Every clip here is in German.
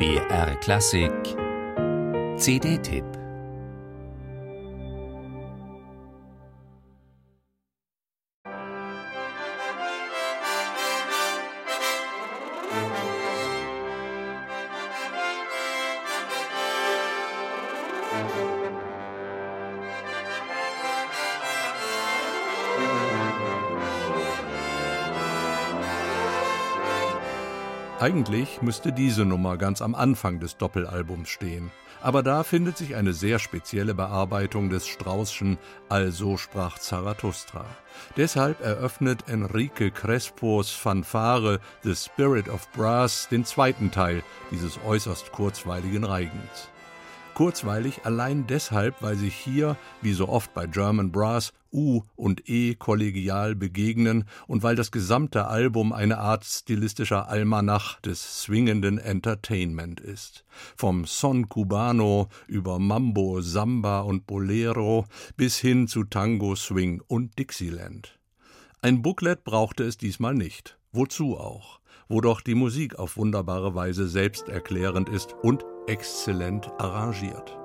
BR Klassik. CD-Tipp Eigentlich müsste diese Nummer ganz am Anfang des Doppelalbums stehen. Aber da findet sich eine sehr spezielle Bearbeitung des Straußschen Also sprach Zarathustra. Deshalb eröffnet Enrique Crespos Fanfare The Spirit of Brass den zweiten Teil dieses äußerst kurzweiligen Reigens. Kurzweilig allein deshalb, weil sich hier, wie so oft bei German Brass, U und E kollegial begegnen und weil das gesamte Album eine Art stilistischer Almanach des swingenden Entertainment ist. Vom Son Cubano über Mambo, Samba und Bolero bis hin zu Tango, Swing und Dixieland. Ein Booklet brauchte es diesmal nicht. Wozu auch? Wo doch die Musik auf wunderbare Weise selbsterklärend ist und exzellent arrangiert.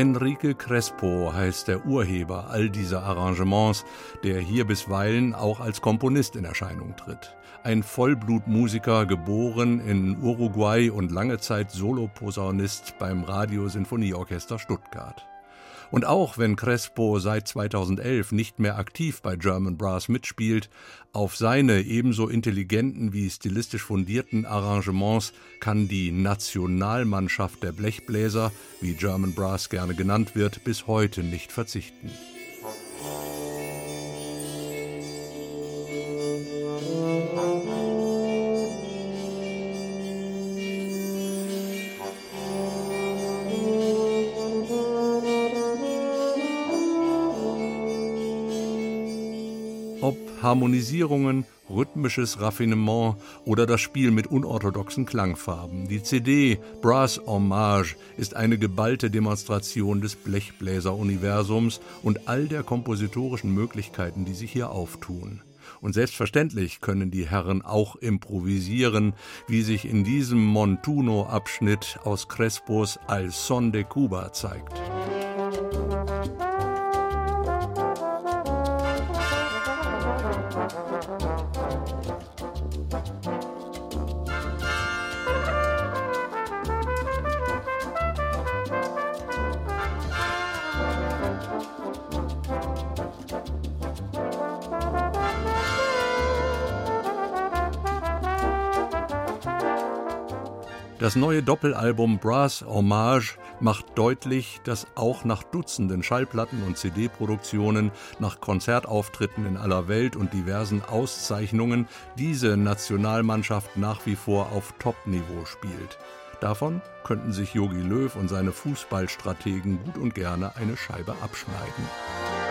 Enrique Crespo heißt der Urheber all dieser Arrangements, der hier bisweilen auch als Komponist in Erscheinung tritt. Ein Vollblutmusiker, geboren in Uruguay und lange Zeit Soloposaunist beim Radiosinfonieorchester Stuttgart. Und auch wenn Crespo seit 2011 nicht mehr aktiv bei German Brass mitspielt, auf seine ebenso intelligenten wie stilistisch fundierten Arrangements kann die Nationalmannschaft der Blechbläser, wie German Brass gerne genannt wird, bis heute nicht verzichten. Ob Harmonisierungen, rhythmisches Raffinement oder das Spiel mit unorthodoxen Klangfarben. Die CD Brass Hommage ist eine geballte Demonstration des Blechbläser-Universums und all der kompositorischen Möglichkeiten, die sich hier auftun. Und selbstverständlich können die Herren auch improvisieren, wie sich in diesem Montuno-Abschnitt aus Crespos Al Son de Cuba zeigt. Das neue Doppelalbum Brass Hommage macht deutlich, dass auch nach Dutzenden Schallplatten und CD-Produktionen, nach Konzertauftritten in aller Welt und diversen Auszeichnungen diese Nationalmannschaft nach wie vor auf Top-Niveau spielt. Davon könnten sich Jogi Löw und seine Fußballstrategen gut und gerne eine Scheibe abschneiden.